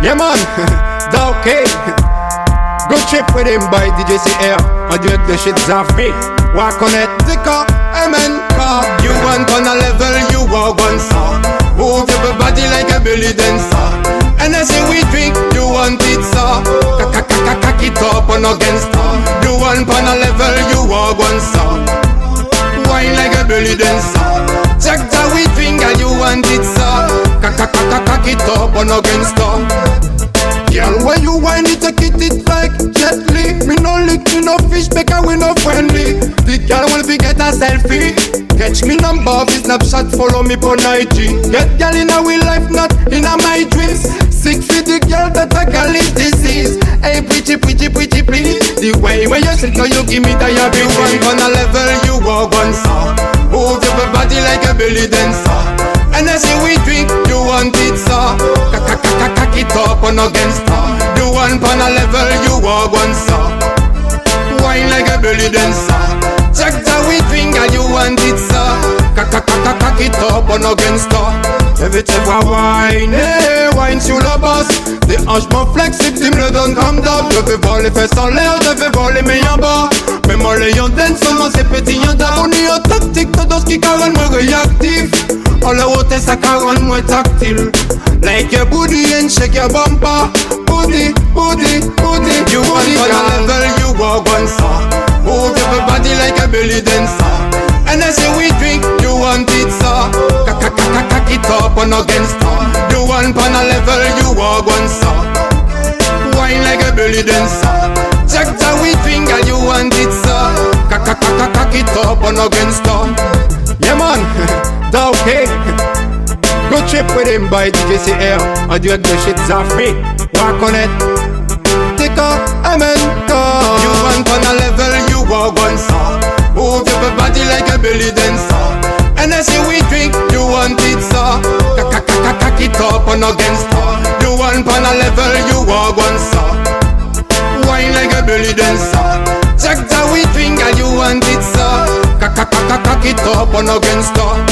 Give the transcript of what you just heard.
Yeah man, okay. Good trip Riddim by DJ C-Air. On direct de chez Zafé. Wa connaître Zika, Amen, car you want on a level, you are one star. Move your body like a belly dancer. And I say we drink, you want it, sir. Cock it up on against her. You want on a level, you are one star. Wine like a belly dancer. Check that we drink and you want it, sir. Cock it up on against her. Girl, when you whine it, like gently. Me no lick, me no fish, because we no friendly. The girl want to get a selfie. Catch me number, fi snapshot, follow me on IG. Get girl in our life, not in a my dreams. Sick for the girl that I call it disease. Hey, pretty, pretty, pretty, please. The way when you sit, you give me diabetes. You want on a level, you walk on sir. Move your body like a belly dancer. And I say we drink, you want it, sir. Cock it up on against her. You want on a level, you walk one. Wine like a belly dancer. Check that we drink and you want it, sir. Cock it up on against her. Every time I wine, eh, wine sur la basse Des hanches moins flexibles, tu me le donnes comme d'hab Je vais voir les fesses en l'air, je vais voir les meilleurs bas Mais moi les yon dance, seulement c'est petit yon d'ab On est en tactique, de dos qui me réactif On le hôtel, ça carrément moins tactile. Like your booty and shake your bumper. Booty, booty, booty. You want on a level, you walk star Move your body like a belly dancer. And I say we drink, you want it, sir. Cock it up on against her You want on a level, you walk star Wine like a belly dancer. Check that we drink and you want it, sir. Cock it up on against her Dawke eh? Good trip Riddim by DJ C-Air do a good shit ça free on it. Tika, amen, You want on a level, you are on ça Move your body like a belly dancer. And as you we drink, you want it ça Kakakakakak it up on a gangster You want on a level, you are on ça Wine like a belly dancer Check that we drink and you want it ça Kakakakakak it up on a gangster